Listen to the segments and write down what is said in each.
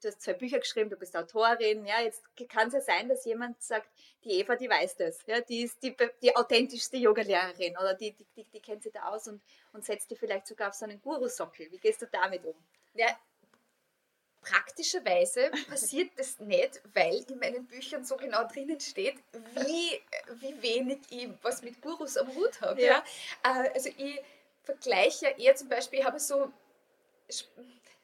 du hast zwei Bücher geschrieben, du bist Autorin, ja, jetzt kann es ja sein, dass jemand sagt, die Eva, die weiß das, ja, die ist die, die authentischste Yogalehrerin oder die, die, die, die kennt sich da aus und, und setzt die vielleicht sogar auf so einen Guru-Sockel. Wie gehst du damit um? Ja, praktischerweise passiert das nicht, weil in meinen Büchern so genau drinnen steht, wie, wie wenig ich was mit Gurus am Hut habe. Ja. ja. Äh, also ich vergleiche eher zum Beispiel, ich habe so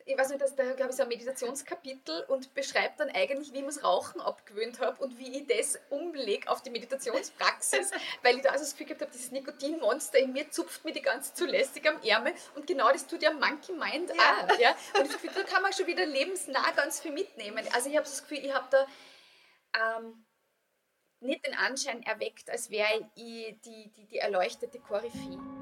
ich weiß nicht, dass da habe ich so ein Meditationskapitel und beschreibt dann eigentlich, wie ich mir das Rauchen abgewöhnt habe und wie ich das umlege auf die Meditationspraxis, weil ich da also das Gefühl gehabt habe, dieses Nikotinmonster in mir zupft mir die ganze zu lästig am Ärmel und genau das tut ja Monkey Mind ja. auch. Ja? Und das Gefühl, da kann man schon wieder lebensnah ganz viel mitnehmen. Also ich habe das Gefühl, ich habe da ähm, nicht den Anschein erweckt, als wäre ich die, die, die erleuchtete Koryphäe.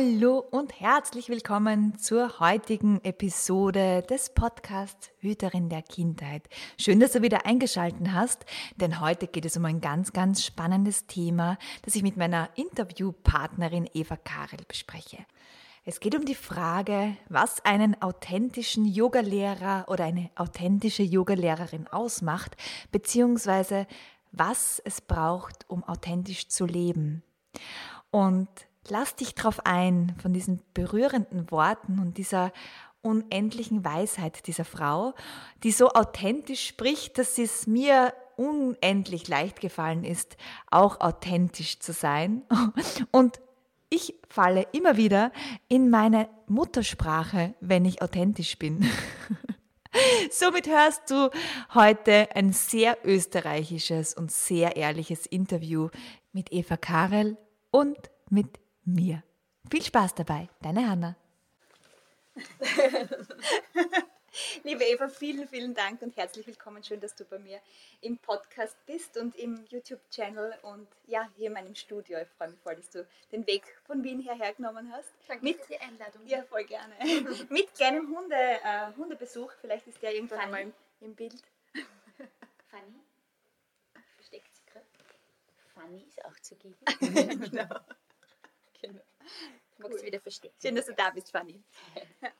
Hallo und herzlich willkommen zur heutigen Episode des Podcasts Hüterin der Kindheit. Schön, dass du wieder eingeschalten hast, denn heute geht es um ein ganz, ganz spannendes Thema, das ich mit meiner Interviewpartnerin Eva Karel bespreche. Es geht um die Frage, was einen authentischen Yogalehrer oder eine authentische Yogalehrerin ausmacht, beziehungsweise was es braucht, um authentisch zu leben. Und Lass dich drauf ein von diesen berührenden Worten und dieser unendlichen Weisheit dieser Frau, die so authentisch spricht, dass es mir unendlich leicht gefallen ist, auch authentisch zu sein. Und ich falle immer wieder in meine Muttersprache, wenn ich authentisch bin. Somit hörst du heute ein sehr österreichisches und sehr ehrliches Interview mit Eva Karel und mit mir. Viel Spaß dabei, deine Hanna. Liebe Eva, vielen, vielen Dank und herzlich willkommen. Schön, dass du bei mir im Podcast bist und im YouTube-Channel und ja, hier in meinem Studio. Ich freue mich voll, dass du den Weg von Wien hierher genommen hast. Danke mit, für die Einladung. Ja, voll gerne. mit kleinem Hunde, äh, Hundebesuch. Vielleicht ist der irgendwann Fanny. mal im, im Bild. Fanny? Versteckt sie gerade? Fanny ist auch zugegen. genau. Genau. Cool. Magst du wieder verstehen. Schön, dass du da bist, Fanny.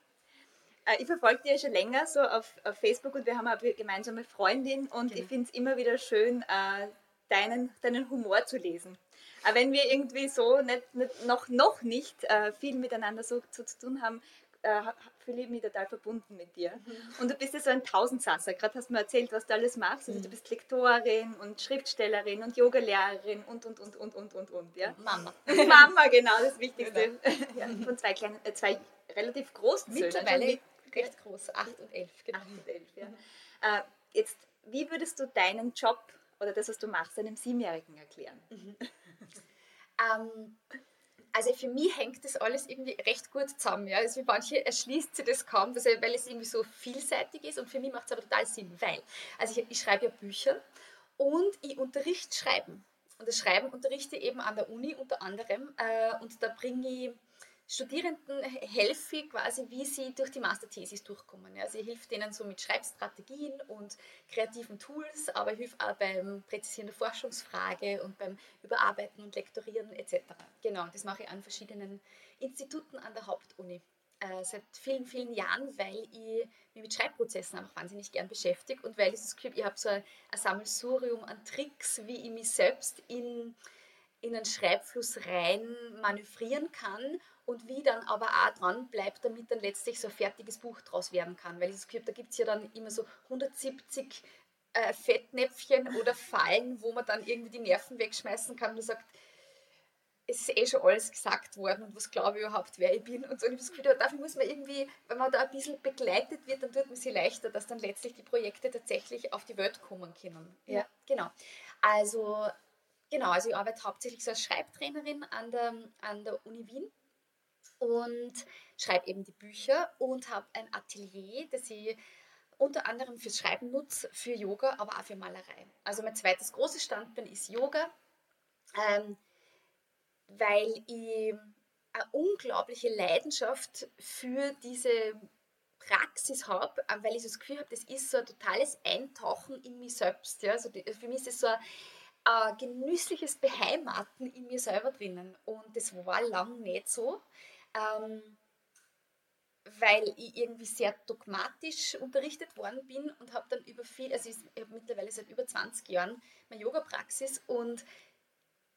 Äh, ich verfolge dich ja schon länger so auf, auf, Facebook und wir haben eine gemeinsame Freundin und genau. ich finde es immer wieder schön, äh, deinen, deinen Humor zu lesen. Aber wenn wir irgendwie so nicht, nicht, noch, noch nicht äh, viel miteinander so, so zu tun haben, äh, fühle ich mich total verbunden mit dir. Und du bist ja so ein Tausendsasser. Gerade hast du mir erzählt, was du alles machst. Also mhm. du bist Lektorin und Schriftstellerin und Yogalehrerin und, und, und, und, und, und, und. Ja? Mama. Mama, genau, das Wichtigste. Genau. Ja, von zwei, kleinen, äh, zwei relativ großen Mittlerweile Söhnen. recht groß, acht und elf. Genau. Acht und elf, ja. Äh, jetzt, wie würdest du deinen Job oder das, was du machst, einem Siebenjährigen erklären? Mhm. ähm, also für mich hängt das alles irgendwie recht gut zusammen. Ja? Also für manche erschließt sich das kaum, dass, weil es irgendwie so vielseitig ist und für mich macht es aber total Sinn, weil also ich, ich schreibe ja Bücher und ich unterrichte Schreiben. Und das Schreiben unterrichte ich eben an der Uni unter anderem äh, und da bringe ich Studierenden helfe ich quasi, wie sie durch die Masterthesis durchkommen. Also ich helfe denen so mit Schreibstrategien und kreativen Tools, aber ich helfe auch beim Präzisieren der Forschungsfrage und beim Überarbeiten und Lektorieren etc. Genau, das mache ich an verschiedenen Instituten an der Hauptuni. Äh, seit vielen, vielen Jahren, weil ich mich mit Schreibprozessen einfach wahnsinnig gern beschäftige und weil ich das ich habe so ein, ein Sammelsurium an Tricks, wie ich mich selbst in, in einen Schreibfluss rein manövrieren kann und wie dann aber auch dran bleibt, damit dann letztlich so ein fertiges Buch draus werden kann. Weil ich das da gibt es ja dann immer so 170 äh, Fettnäpfchen oder Fallen, wo man dann irgendwie die Nerven wegschmeißen kann und sagt, es ist eh schon alles gesagt worden und was glaube ich überhaupt, wer ich bin und so. Und ich habe das Gefühl, dafür muss man irgendwie, wenn man da ein bisschen begleitet wird, dann tut man sich leichter, dass dann letztlich die Projekte tatsächlich auf die Welt kommen können. Ja, genau. Also, genau, also ich arbeite hauptsächlich so als Schreibtrainerin an der, an der Uni Wien und schreibe eben die Bücher und habe ein Atelier, das ich unter anderem fürs Schreiben nutze, für Yoga, aber auch für Malerei. Also mein zweites großes Standbein ist Yoga. Ähm, weil ich eine unglaubliche Leidenschaft für diese Praxis habe, äh, weil ich so das Gefühl habe, das ist so ein totales Eintauchen in mich selbst. Ja? Also für mich ist es so ein, ein genüssliches Beheimaten in mir selber drinnen. Und das war lang nicht so, ähm, weil ich irgendwie sehr dogmatisch unterrichtet worden bin und habe dann über viel, also ich habe mittlerweile seit über 20 Jahren meine Yoga-Praxis und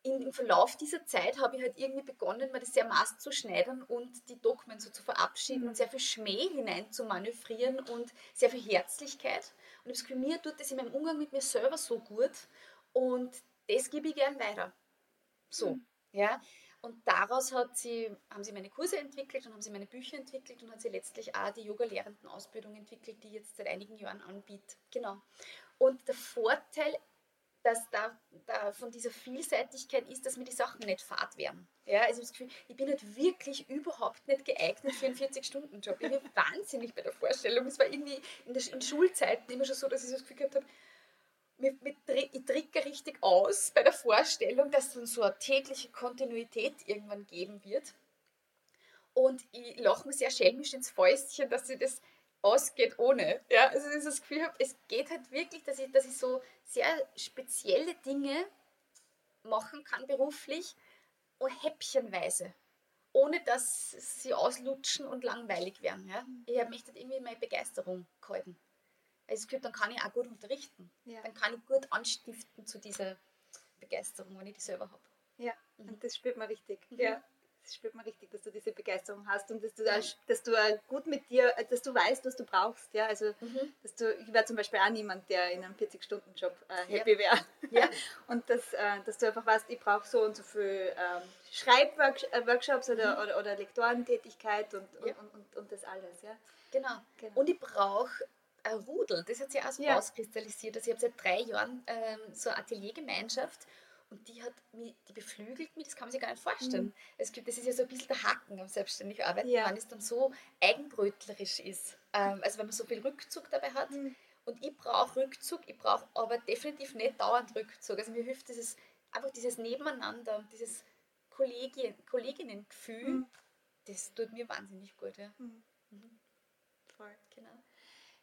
in, im Verlauf dieser Zeit habe ich halt irgendwie begonnen, mir das sehr maßzuschneidern und die Dogmen so zu verabschieden und sehr viel Schmäh hinein zu manövrieren und sehr viel Herzlichkeit. Und ich habe mir tut das in meinem Umgang mit mir selber so gut und das gebe ich gern weiter. So, mhm. ja. Und daraus hat sie, haben sie meine Kurse entwickelt und haben sie meine Bücher entwickelt und hat sie letztlich auch die Yoga-Lehrenden-Ausbildung entwickelt, die ich jetzt seit einigen Jahren anbietet. Genau. Und der Vorteil dass da, da von dieser Vielseitigkeit ist, dass mir die Sachen nicht fad werden. Ja, also das Gefühl, ich bin halt wirklich überhaupt nicht geeignet für einen 40-Stunden-Job. Ich bin wahnsinnig bei der Vorstellung. Es war irgendwie in, der, in Schulzeiten immer schon so, dass ich das Gefühl gehabt habe, ich tricke richtig aus bei der Vorstellung, dass es dann so eine tägliche Kontinuität irgendwann geben wird. Und ich lache mir sehr schelmisch ins Fäustchen, dass ich das ausgeht ohne. Ja, also ich das Gefühl es geht halt wirklich, dass ich, dass ich so sehr spezielle Dinge machen kann beruflich und häppchenweise, ohne dass sie auslutschen und langweilig werden. Ja? Ich habe mich dann irgendwie meine Begeisterung gehalten. Also dann kann ich auch gut unterrichten. Ja. Dann kann ich gut anstiften zu dieser Begeisterung, wenn ich die selber habe. Ja, mhm. und das spürt man richtig. Mhm. Ja das spürt man richtig, dass du diese Begeisterung hast und dass du, ja. dass du gut mit dir, dass du weißt, was du brauchst. Ja? Also, mhm. dass du, ich wäre zum Beispiel auch niemand, der in einem 40-Stunden-Job äh, happy wäre. Ja. und dass, äh, dass du einfach weißt, ich brauche so und so viel ähm, Schreibworkshops oder, mhm. oder, oder Lektorentätigkeit und, ja. und, und, und, das alles. Ja? Genau. genau. Und ich brauche ein Rudel, das hat sich auch so ja. rauskristallisiert. Also ich habe seit drei Jahren ähm, so eine Ateliergemeinschaft und die hat mich, die beflügelt mich, das kann man sich gar nicht vorstellen. Mhm. Es gibt, das ist ja so ein bisschen der Haken am selbstständig arbeiten, ja. wenn es dann so eigenbrötlerisch ist. Ähm, also wenn man so viel Rückzug dabei hat. Mhm. Und ich brauche Rückzug, ich brauche aber definitiv nicht dauernd Rückzug. Also mir hilft dieses, einfach dieses Nebeneinander und dieses Kollegin, Kolleginnengefühl, mhm. das tut mir wahnsinnig gut. Ja. Mhm. mhm. Voll. Genau.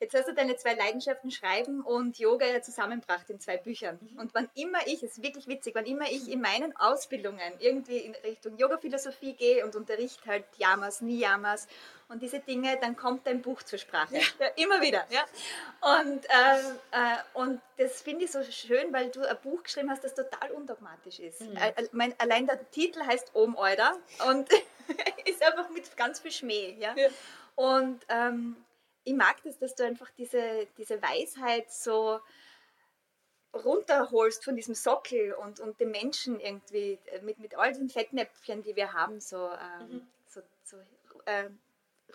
Jetzt hast du deine zwei Leidenschaften Schreiben und Yoga ja zusammengebracht in zwei Büchern. Mhm. Und wann immer ich, es ist wirklich witzig, wann immer ich in meinen Ausbildungen irgendwie in Richtung Yoga-Philosophie gehe und unterrichte halt Yamas, Niyamas und diese Dinge, dann kommt dein Buch zur Sprache. Ja. Ja, immer wieder. Ja. Und, äh, äh, und das finde ich so schön, weil du ein Buch geschrieben hast, das total undogmatisch ist. Mhm. Äh, mein, allein der Titel heißt Om Euda und ist einfach mit ganz viel Schmäh. Ja. ja. Und ähm, ich mag das, dass du einfach diese, diese Weisheit so runterholst von diesem Sockel und, und dem Menschen irgendwie äh, mit, mit all den Fettnäpfchen, die wir haben, so, ähm, mhm. so, so äh,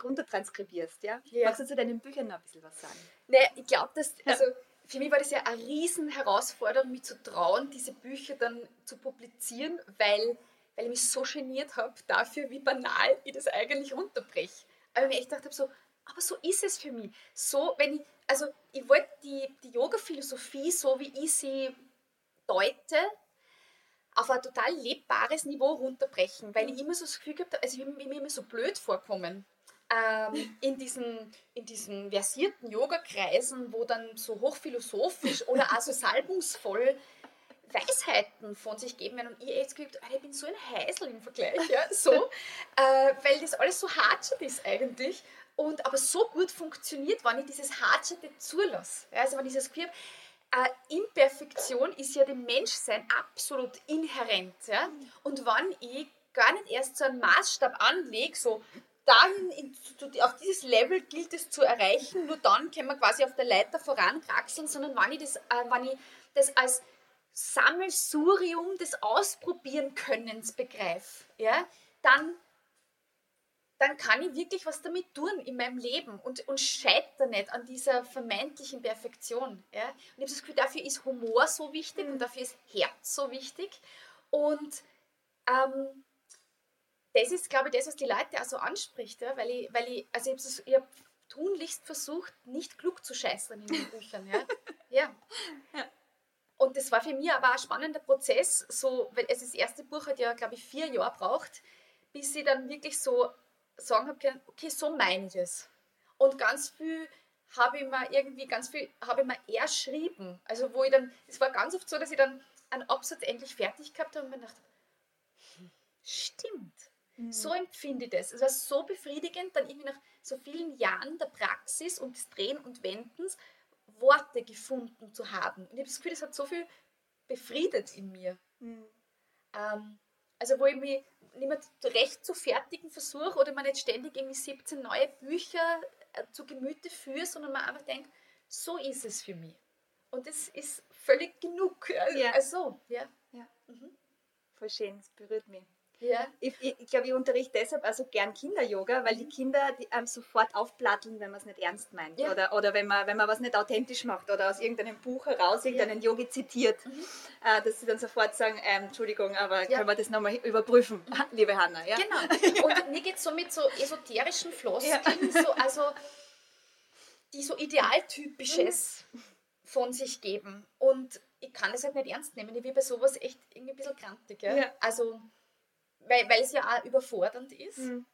runtertranskribierst. Ja? ja? Magst du zu deinen Büchern noch ein bisschen was sagen? Nee, ich glaube, dass, also für mich war das ja eine riesen Herausforderung, mich zu trauen, diese Bücher dann zu publizieren, weil, weil ich mich so geniert habe dafür, wie banal ich das eigentlich runterbreche. Aber ich mir echt gedacht habe, so, aber so ist es für mich. So, wenn ich, also ich wollte die, die Yoga-Philosophie, so wie ich sie deute, auf ein total lebbares Niveau runterbrechen, weil ich immer so das Gefühl gehabt habe, also ich mir immer so blöd vorkommen. Ähm, in, diesen, in diesen versierten Yoga-Kreisen, wo dann so hochphilosophisch oder auch so salbungsvoll Weisheiten von sich geben werden und ich jetzt gehabt, ich bin so ein Heisel im Vergleich, ja, so, äh, weil das alles so hart ist eigentlich und aber so gut funktioniert, wenn ich dieses Hartscherte zulasse. Also wenn ich das Gefühl habe, äh, Imperfektion ist ja dem Menschsein absolut inhärent. Ja? Und wenn ich gar nicht erst so einen Maßstab anlege, so dahin in, auf dieses Level gilt es zu erreichen, nur dann können wir quasi auf der Leiter vorankraxeln, sondern wenn ich das, äh, wenn ich das als Sammelsurium des Ausprobieren-Könnens begreife, ja, dann, dann kann ich wirklich was damit tun in meinem Leben und, und scheitere nicht an dieser vermeintlichen Perfektion. Ja. Und ich habe das Gefühl, dafür ist Humor so wichtig und dafür ist Herz so wichtig. Und ähm, das ist, glaube ich, das, was die Leute auch so anspricht, ja, weil ich, weil ich, also ich habe hab tunlichst versucht, nicht klug zu scheißen in den Büchern. Ja. ja. ja. Und das war für mich aber ein spannender Prozess, so, weil es das erste Buch hat ja, glaube ich, vier Jahre braucht, bis ich dann wirklich so sagen habe okay, so meine ich es. Und ganz viel habe ich mir irgendwie, ganz viel habe ich mir erschrieben. Also wo ich dann, es war ganz oft so, dass ich dann einen Absatz endlich fertig gehabt habe und mir gedacht, stimmt, mhm. so empfinde ich das. Es war so befriedigend, dann irgendwie nach so vielen Jahren der Praxis und des Drehen und Wendens Worte gefunden zu haben. Und ich habe das Gefühl, das hat so viel befriedet in mir. Mhm. Ähm, also wo ich mich nicht mehr recht zu fertigen versuche oder man nicht ständig irgendwie 17 neue Bücher äh, zu Gemüte führe, sondern man einfach denkt, so ist es für mich. Und das ist völlig genug. Ja. Also, ja. ja. Mhm. Voll schön, es berührt mich. Ja. Ich, ich, glaube, ich unterrichte deshalb also gern Kinder-Yoga, weil die. Kinder die einem sofort aufplatteln, wenn man es nicht ernst meint. Ja. Oder, oder wenn, man, wenn man was nicht authentisch macht oder aus irgendeinem Buch heraus irgendeinen ja. Yogi zitiert, mhm. äh, dass sie dann sofort sagen, ähm, Entschuldigung, aber können wir das nochmal überprüfen, mhm. liebe Hanna. Ja? Genau. Und mir geht es so mit so esoterischen Floskeln, so, also die so idealtypisches mhm. von sich geben. Und ich kann das halt nicht ernst nehmen. Ich bin bei sowas echt irgendwie ein bisschen krantig. Also weil, weil es ja auch überfordernd ist. Mhm.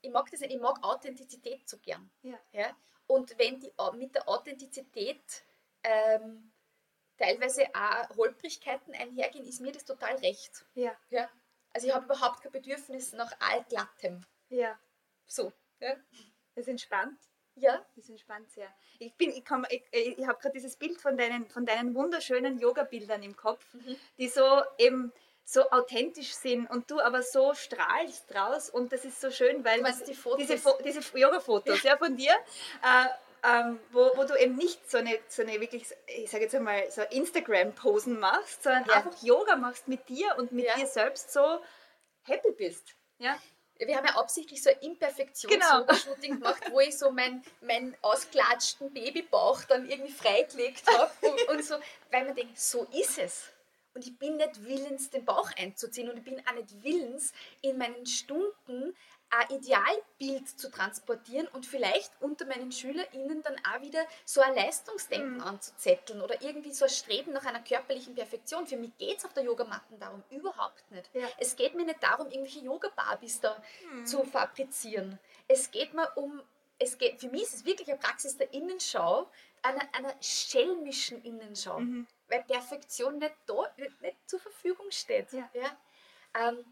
Ich mag das nicht, ich mag Authentizität so gern. Ja. Ja? Und wenn die mit der Authentizität ähm, teilweise auch Holprigkeiten einhergehen, ist mir das total recht. Ja. ja? Also ich habe überhaupt kein Bedürfnis nach allglattem. Ja. So. Ja. Das ist entspannt. Ja. Das ist entspannt sehr. Ich, bin, ich, ich, ich habe gerade dieses Bild von deinen, von deinen wunderschönen Yoga-Bildern im Kopf, mhm. die so eben so authentisch sind und du aber so strahlst draus und das ist so schön, weil die diese, diese Yoga-Fotos ja. ja. von dir, äh, ähm, wo, wo du eben nicht so eine, so eine wirklich, ich sage jetzt einmal, so Instagram-Posen machst, sondern ja. einfach Yoga machst mit dir und mit ja. dir selbst so happy bist. Ja? wir haben ja absichtlich so ein Imperfektions-Shooting genau. gemacht, wo ich so meinen mein ausklatschten Babybauch dann irgendwie freigelegt habe und, und, so, weil man denkt, so ist es. Und ich bin nicht willens, den Bauch einzuziehen und ich bin auch nicht willens, in meinen Stunden ein Idealbild zu transportieren und vielleicht unter meinen SchülerInnen dann auch wieder so ein Leistungsdenken mhm. anzuzetteln oder irgendwie so ein Streben nach einer körperlichen Perfektion. Für mich geht es auf der Yogamatte darum überhaupt nicht. Ja. Es geht mir nicht darum, irgendwelche Yoga-Barbies da mhm. zu fabrizieren. Es geht mir um, es geht, für mich ist es wirklich eine Praxis der Innenschau, einer, einer schelmischen Innenschau. Mhm weil Perfektion nicht, da, nicht, nicht zur Verfügung steht. Ja. ja? Ähm,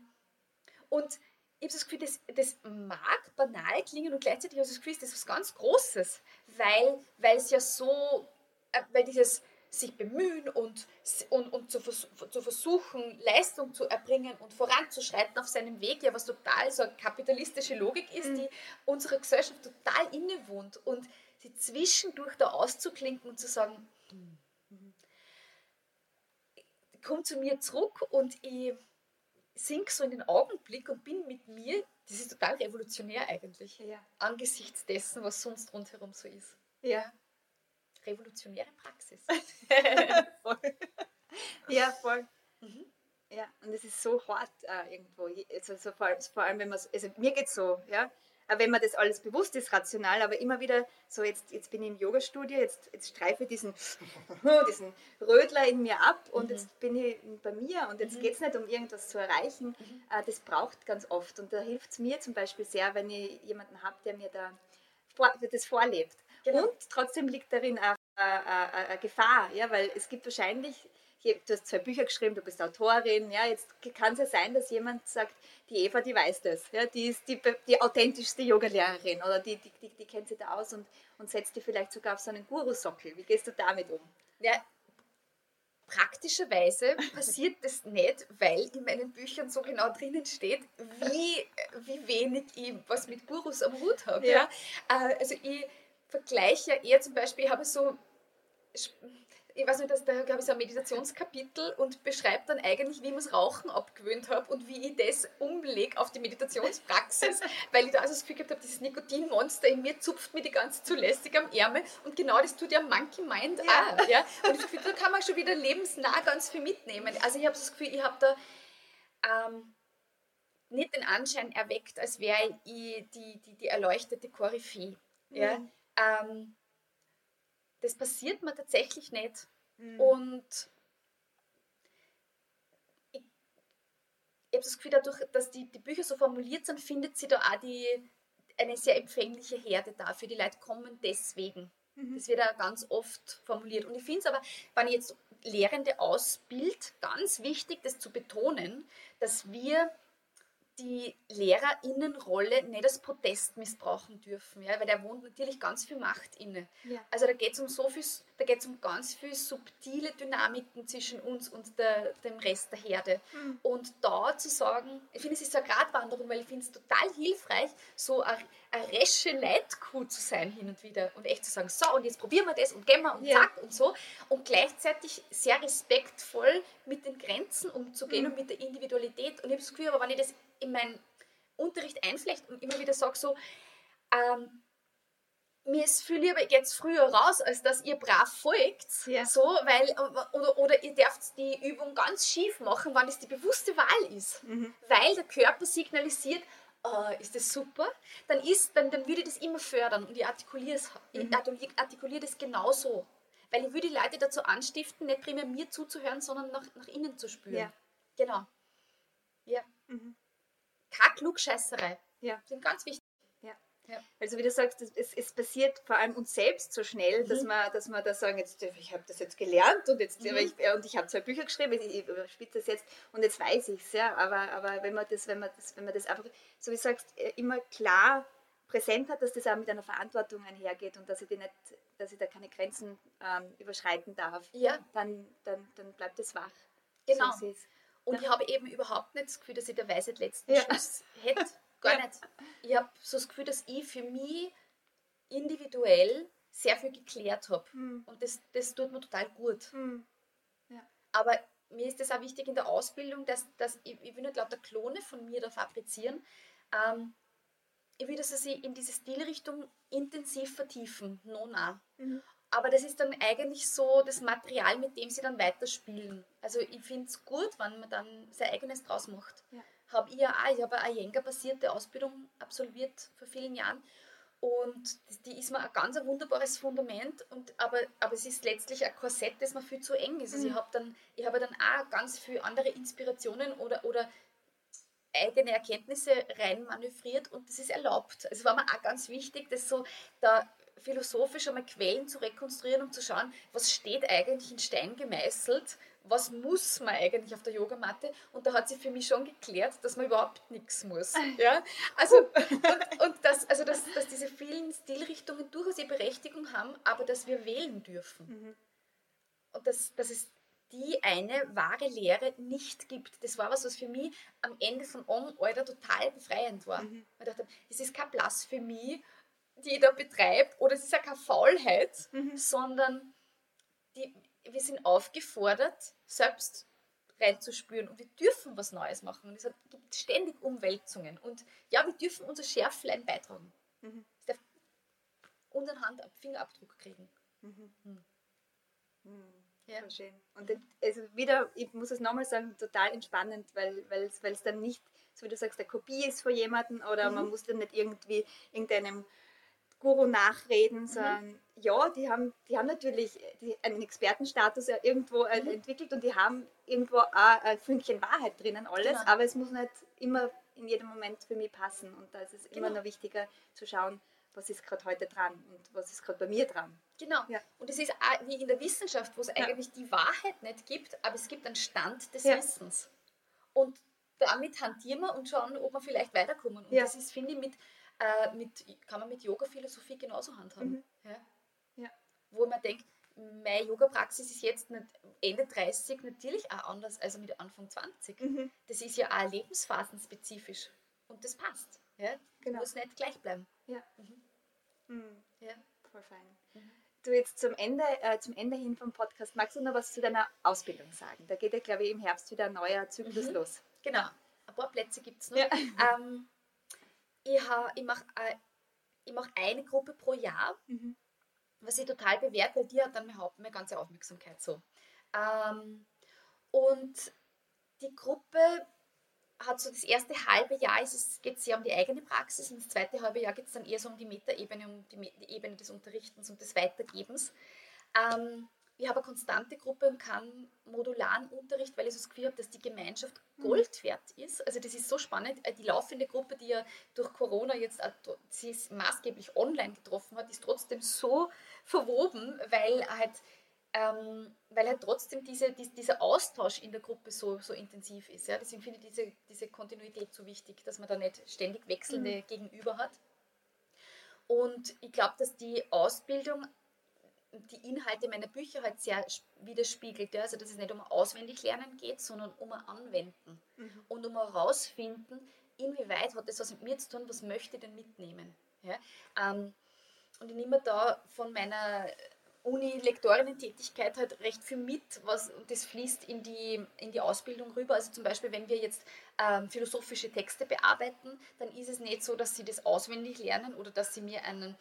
und ich habe das Gefühl, das, das mag banal klingen und gleichzeitig habe ich das Gefühl, das ist was ganz Großes, weil, weil es ja so, äh, weil dieses sich bemühen und, und, und zu, zu versuchen, Leistung zu erbringen und voranzuschreiten auf seinem Weg, ja was total so eine kapitalistische Logik ist, mhm. die unserer Gesellschaft total innewohnt und sie zwischendurch da auszuklinken und zu sagen, komme zu mir zurück und ich sink so in den Augenblick und bin mit mir, das ist total revolutionär eigentlich, ja. angesichts dessen, was sonst rundherum so ist. Ja. Revolutionäre Praxis. voll. Ja, voll. Mhm. Ja, und es ist so hart äh, irgendwo. Also, so vor, vor, allem, wenn man also mir geht es so, ja, wenn man das alles bewusst ist, rational, aber immer wieder so, jetzt, jetzt bin ich im Yoga-Studio, jetzt, jetzt streife ich diesen, diesen Rödler in mir ab und mhm. jetzt bin ich bei mir und jetzt mhm. geht es nicht um irgendwas zu erreichen. Mhm. Äh, das braucht ganz oft und da hilft es mir zum Beispiel sehr, wenn ich jemanden habe, der mir da vor, das vorlebt. Genau. Und trotzdem liegt darin eine, eine, eine Gefahr, ja, weil es gibt wahrscheinlich du hast zwei Bücher geschrieben, du bist Autorin, ja, jetzt kann es ja sein, dass jemand sagt, die Eva, die weiß das, ja, die ist die, die authentischste Yogalehrerin oder die, die, die, die kennt sich da aus und, und setzt die vielleicht sogar auf so einen Guru-Sockel. Wie gehst du damit um? Ja, praktischerweise passiert das nicht, weil in meinen Büchern so genau drinnen steht, wie, wie wenig ich was mit Gurus am Hut habe. Ja. ja. Äh, also ich vergleiche eher zum Beispiel, ich habe so ich weiß nicht, dass da habe ich so ein Meditationskapitel und beschreibt dann eigentlich, wie ich mir das Rauchen abgewöhnt habe und wie ich das umlege auf die Meditationspraxis, weil ich da also das Gefühl gehabt habe, dieses Nikotinmonster in mir zupft mir die ganze zu lästig am Ärmel und genau das tut ja Monkey Mind ja. auch. Ja? Und das Gefühl, da kann man schon wieder lebensnah ganz viel mitnehmen. Also ich habe das Gefühl, ich habe da ähm, nicht den Anschein erweckt, als wäre ich die, die, die erleuchtete Koryphäe. Ja? Mhm. Ähm, das passiert mir tatsächlich nicht. Mhm. Und ich, ich habe das Gefühl, dadurch, dass die, die Bücher so formuliert sind, findet sie da auch die, eine sehr empfängliche Herde dafür. Die Leute kommen deswegen. Mhm. Das wird auch ganz oft formuliert. Und ich finde es aber, wenn ich jetzt Lehrende ausbild, ganz wichtig, das zu betonen, dass wir die LehrerInnenrolle nicht als Protest missbrauchen dürfen, ja, weil da wohnt natürlich ganz viel Macht inne. Ja. Also da geht es um so viel, da geht um ganz viele subtile Dynamiken zwischen uns und der, dem Rest der Herde. Mhm. Und da zu sagen, ich finde, es ist eine Gratwanderung, weil ich finde es total hilfreich, so eine, eine resche Leitkuh zu sein hin und wieder und echt zu sagen, so und jetzt probieren wir das und gehen wir und ja. zack und so und gleichzeitig sehr respektvoll mit den Grenzen umzugehen mhm. und mit der Individualität. Und ich habe das Gefühl, aber wenn ich das in meinen Unterricht einflecht und immer wieder sage so, ähm, mir ist viel lieber, jetzt früher raus, als dass ihr brav folgt, ja. so, weil, oder, oder ihr dürft die Übung ganz schief machen, wenn es die bewusste Wahl ist, mhm. weil der Körper signalisiert, oh, ist das super, dann, ist, dann, dann würde ich das immer fördern und ich artikuliere, mhm. ich artikuliere das genauso. Weil ich würde die Leute dazu anstiften, nicht primär mir zuzuhören, sondern nach, nach innen zu spüren. Ja. Genau. Ja. Mhm keine Klugscheißerei. Ja. Sind ganz wichtig. Ja. ja. Also wie du sagst, es, es, passiert vor allem uns selbst so schnell, mhm. dass wir dass man da sagen, jetzt, ich habe das jetzt gelernt und jetzt mhm. ich, und ich habe zwei Bücher geschrieben, ich, ich überspitze das jetzt und jetzt weiß ich es. Ja. Aber, aber wenn man das, wenn man das, wenn man das einfach, so wie du sagst, äh, immer klar präsent hat, dass das auch mit einer Verantwortung einhergeht und dass ich, die nicht, dass ich da keine Grenzen ähm, überschreiten darf, ja. dann, dann, dann bleibt es wach. Genau. So und ich habe eben überhaupt nicht das Gefühl, dass ich der Weisheit letzten ja. Schluss hätte. Gar ja. nicht. Ich habe so das Gefühl, dass ich für mich individuell sehr viel geklärt habe. Mhm. Und das, das tut mir total gut. Mhm. Ja. Aber mir ist das auch wichtig in der Ausbildung, dass, dass ich, ich will nicht lauter Klone von mir da fabrizieren. Ähm, ich will, dass sie in diese Stilrichtung intensiv vertiefen. No, na. Mhm. Aber das ist dann eigentlich so das Material, mit dem sie dann weiterspielen. Also ich finde es gut, wenn man dann sein eigenes draus macht. Ja. Habe ich ja auch. Ich habe eine Jenga-basierte Ausbildung absolviert vor vielen Jahren. Und die ist mir ein ganz ein wunderbares Fundament, und, aber, aber es ist letztlich ein Korsett, das mir viel zu eng ist. Also mhm. ich habe dann, ich habe dann auch ganz viele andere Inspirationen oder, oder eigene Erkenntnisse reinmanövriert und das ist erlaubt. Also war mir auch ganz wichtig, dass so da philosophisch einmal Quellen zu rekonstruieren und zu schauen, was steht eigentlich in Stein gemeißelt, was muss man eigentlich auf der Yogamatte und da hat sich für mich schon geklärt, dass man überhaupt nichts muss. Ja? Also, und, und das, also dass, dass diese vielen Stilrichtungen durchaus ihre Berechtigung haben, aber dass wir wählen dürfen. Mhm. Und dass, dass es die eine wahre Lehre nicht gibt. Das war was, was für mich am Ende von On Alter total befreiend war. Mhm. Ich dachte, es ist kein Blasphemie, die ich da betreibe, oder es ist ja keine Faulheit, mhm. sondern die, wir sind aufgefordert, selbst reinzuspüren und wir dürfen was Neues machen. Und es gibt ständig Umwälzungen. Und ja, wir dürfen unser Schärflein beitragen. Mhm. Darf unseren Hand, Fingerabdruck kriegen. Mhm. Mhm. mhm. Ja. schön. Und also wieder, ich muss es nochmal sagen, total entspannend, weil es dann nicht, so wie du sagst, der Kopie ist von jemandem oder mhm. man muss dann nicht irgendwie irgendeinem Guru nachreden, mhm. sondern mhm. ja, die haben, die haben natürlich einen Expertenstatus ja irgendwo äh, mhm. entwickelt und die haben irgendwo auch ein Fünkchen Wahrheit drinnen, alles, genau. aber es muss nicht immer in jedem Moment für mich passen und da ist es genau. immer noch wichtiger zu schauen, was ist gerade heute dran und was ist gerade bei mir dran. Genau. Ja. Und es ist auch wie in der Wissenschaft, wo es ja. eigentlich die Wahrheit nicht gibt, aber es gibt einen Stand des ja. Wissens. Und damit hantieren wir und schauen, ob wir vielleicht weiterkommen. Und das ist, finde ich, mit äh, mit, kann man mit Yoga-Philosophie genauso handhaben. Mhm. Ja? Ja. Wo man denkt, meine Yoga-Praxis ist jetzt nicht Ende 30 natürlich auch anders als mit Anfang 20. Mhm. Das ist ja auch lebensphasenspezifisch und das passt. Ja? Genau. Muss nicht gleich bleiben. Ja. Mhm. Mhm. ja. Voll fein. Mhm. Du jetzt zum Ende, äh, zum Ende hin vom Podcast, magst du noch was zu deiner Ausbildung sagen? Da geht ja, glaube ich, im Herbst wieder ein neuer Zyklus mhm. los. Genau, ein paar Plätze gibt es noch. Ja. Ähm, ich ich mache äh, mach eine Gruppe pro Jahr, mhm. was ich total bewährt, weil die hat dann meine, meine ganze Aufmerksamkeit so. Ähm, und die Gruppe hat so das erste halbe Jahr geht es sehr um die eigene Praxis und das zweite halbe Jahr geht es dann eher so um die Metaebene, um die, die, Ebene des Unterrichtens und des Weitergebens. Ähm, ich habe eine konstante Gruppe und kann modularen Unterricht, weil ich so das Gefühl habe, dass die Gemeinschaft mhm. Gold wert ist. Also das ist so spannend. Äh, die laufende Gruppe, die ja durch Corona jetzt sie ist maßgeblich online getroffen hat, ist trotzdem so verwoben, weil halt ähm, weil halt trotzdem diese, die, dieser Austausch in der Gruppe so, so intensiv ist. Ja? Deswegen finde ich diese, diese Kontinuität so wichtig, dass man da nicht ständig wechselnde mhm. Gegenüber hat. Und ich glaube, dass die Ausbildung die Inhalte meiner Bücher halt sehr widerspiegelt. Ja? Also dass es nicht um Auswendiglernen geht, sondern um ein Anwenden mhm. und um herausfinden, inwieweit hat das was mit mir zu tun, was möchte ich denn mitnehmen. Ja? Ähm, und ich nehme da von meiner Uni-Lektorinnen-Tätigkeit halt recht viel mit, was, und das fließt in die, in die Ausbildung rüber. Also zum Beispiel, wenn wir jetzt ähm, philosophische Texte bearbeiten, dann ist es nicht so, dass sie das auswendig lernen oder dass sie mir einen,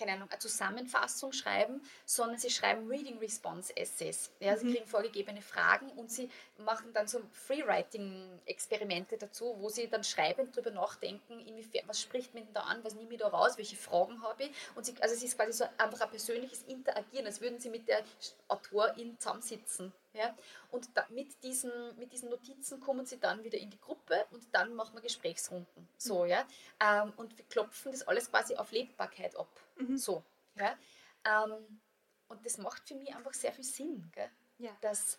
keine Ahnung, eine Zusammenfassung schreiben, sondern sie schreiben Reading Response Essays. Ja, sie mhm. kriegen vorgegebene Fragen und sie machen dann so Freewriting-Experimente dazu, wo sie dann schreibend darüber nachdenken, inwiefern, was spricht mir denn da an, was nehme ich da raus, welche Fragen habe ich. Und sie, also es ist quasi so einfach ein persönliches Interagieren, als würden sie mit der Autorin zusammensitzen. Ja? Und da, mit, diesen, mit diesen Notizen kommen sie dann wieder in die Gruppe und dann machen wir Gesprächsrunden. So, mhm. ja? Ähm, und wir klopfen das alles quasi auf Lebbarkeit ab. Mhm. So, ja? Ähm, und das macht für mich einfach sehr viel Sinn, gell? Ja. Dass,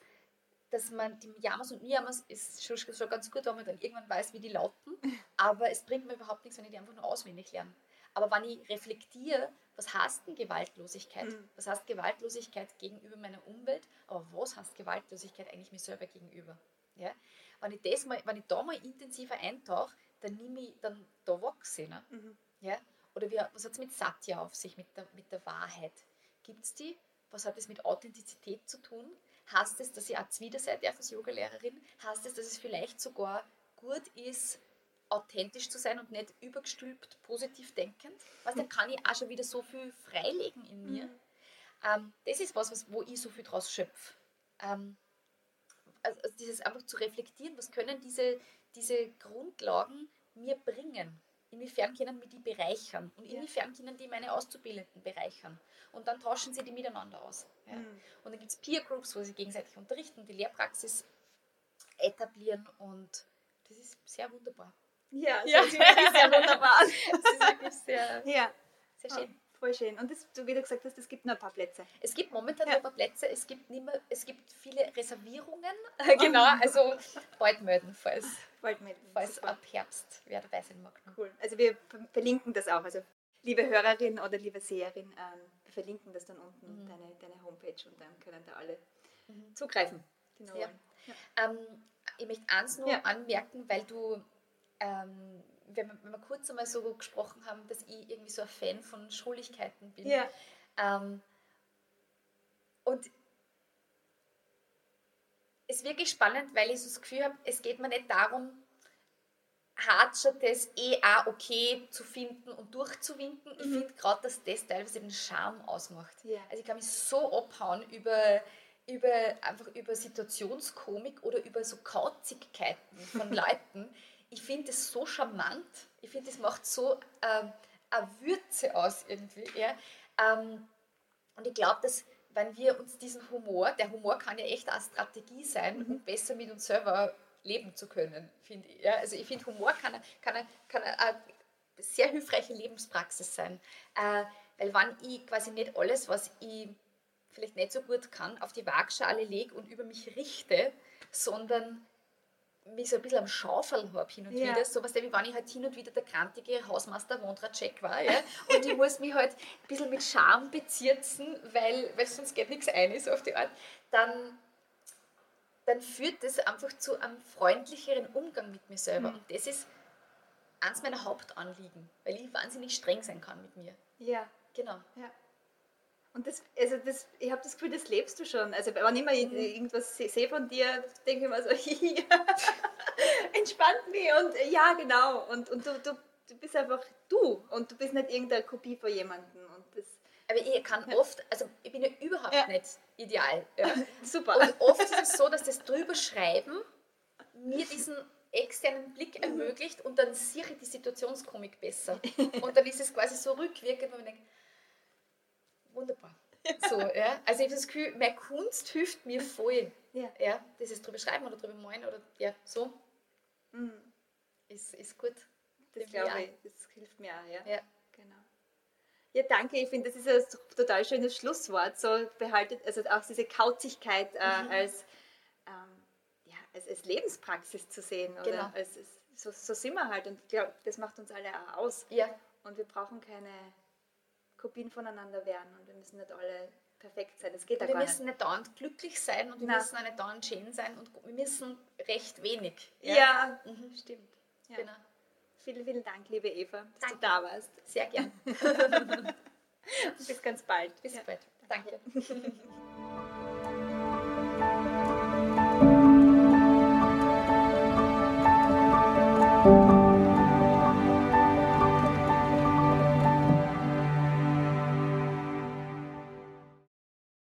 dass man die Yamas und Niyamas ist schon, schon ganz gut, wenn man dann irgendwann weiß, wie die lauten, aber es bringt mir überhaupt nichts, wenn ich die einfach nur auswendig lerne. Aber wenn ich reflektiere, was heißt denn Gewaltlosigkeit? Mhm. Was heißt Gewaltlosigkeit gegenüber meiner Umwelt? Aber was heißt Gewaltlosigkeit eigentlich mir selber gegenüber? Ja? Wenn, ich das mal, wenn ich da mal intensiver eintauche, dann nehme ich, dann da wachse ne? Mhm. Ja? Oder wie, was hat es mit Satya auf sich, mit der, mit der Wahrheit? Gibt es die? Was hat es mit Authentizität zu tun? Heißt es, dass ich auch Zwider sein darf als Yogalehrerin? Heißt es, dass es vielleicht sogar gut ist, authentisch zu sein und nicht übergestülpt positiv denkend. Was, dann kann ich auch schon wieder so viel freilegen in mir. Mhm. Ähm, das ist was, was, wo ich so viel draus schöpfe. Ähm, also, also, dieses einfach zu reflektieren, was können diese, diese Grundlagen mir bringen? Inwiefern können wir die bereichern? Und inwiefern können die meine Auszubildenden bereichern? Und dann tauschen sie die miteinander aus. Ja. Mhm. Und dann gibt es Peer Groups, wo sie gegenseitig unterrichten, die Lehrpraxis etablieren und das ist sehr wunderbar. Ja, ja. das ist wirklich sehr wunderbar. Das ist wirklich sehr, ja. sehr schön. Voll schön. Und das, du, wie du gesagt hast, es gibt noch ein paar Plätze. Es gibt momentan ja. noch ein paar Plätze. Es gibt, nicht mehr, es gibt viele Reservierungen. genau, also bald melden, falls, bald melden. falls ab Herbst wer dabei sein mag. Cool. Also wir verlinken das auch. Also liebe Hörerin oder liebe Seherin, ähm, wir verlinken das dann unten, mhm. deine, deine Homepage und dann können da alle mhm. zugreifen. Genau. Ja. Ja. Ähm, ich möchte eins nur anmerken, weil du ähm, wenn, wir, wenn wir kurz einmal so gesprochen haben, dass ich irgendwie so ein Fan von Schuligkeiten bin. Ja. Ähm, und es ist wirklich spannend, weil ich so das Gefühl habe, es geht mir nicht darum, hart schon das eh auch okay zu finden und durchzuwinken. Ich mhm. finde gerade, dass das teilweise den Charme ausmacht. Ja. Also ich kann mich so abhauen über, über, einfach über Situationskomik oder über so Kauzigkeiten von Leuten, ich finde es so charmant. Ich finde, es macht so ähm, eine Würze aus irgendwie. Ja? Ähm, und ich glaube, dass wenn wir uns diesen Humor, der Humor kann ja echt eine Strategie sein, mhm. um besser mit uns selber leben zu können, finde ich. Ja? Also ich finde, Humor kann, kann, kann eine sehr hilfreiche Lebenspraxis sein. Äh, weil wenn ich quasi nicht alles, was ich vielleicht nicht so gut kann, auf die Waagschale lege und über mich richte, sondern mich so ein bisschen am Schaufeln habe hin und ja. wieder. So was, wie wenn ich halt hin und wieder der krantige Hausmeister Wondra-Check war. Ja? Und ich muss mich halt ein bisschen mit Scham bezirzen, weil, weil sonst geht nichts ein, so auf die Art. Dann, dann führt das einfach zu einem freundlicheren Umgang mit mir selber. Mhm. Und das ist eins meiner Hauptanliegen, weil ich wahnsinnig streng sein kann mit mir. Ja. Genau. Ja. Und das, also das, ich habe das Gefühl, das lebst du schon. Also wenn ich immer mhm. irgendwas sehe von dir, denke ich mir so, entspannt mich und ja, genau. Und, und du, du, du bist einfach du und du bist nicht irgendeine Kopie von jemandem. Und das, aber ich kann oft, also ich bin ja überhaupt ja. nicht ideal. Ja. Super. Und oft ist es so, dass das drüber schreiben mir diesen externen Blick mhm. ermöglicht und dann sehe ich die Situationskomik besser. Und dann ist es quasi so rückwirkend, wo man denkt, wunderbar. So, ja. Also ich habe das Gefühl, meine Kunst hilft mir voll. Ja. ja. Das ist drüber schreiben oder drüber malen oder ja, so. Mhm. Ist, ist gut. Das glaube ich, das hilft mir auch, ja. ja. Genau. Ja, danke. Ich finde, das ist ein total schönes Schlusswort. So behaltet, also auch diese Kauzigkeit äh, mhm. als, ähm, ja, als, als, Lebenspraxis zu sehen. Oder genau. als, als, so, so sind wir halt. Und ich glaube, das macht uns alle auch aus. Ja. Und wir brauchen keine Kopien voneinander werden und wir müssen nicht alle perfekt sein. Das geht ja gar nicht. Wir müssen nicht dauernd glücklich sein und wir Nein. müssen auch nicht dauernd schön sein und wir müssen recht wenig. Ja, ja. Mhm. stimmt. Ja. Genau. Vielen, vielen Dank, liebe Eva, dass Danke. du da warst. Sehr gern. bis ganz bald. Bis ja. bald. Danke.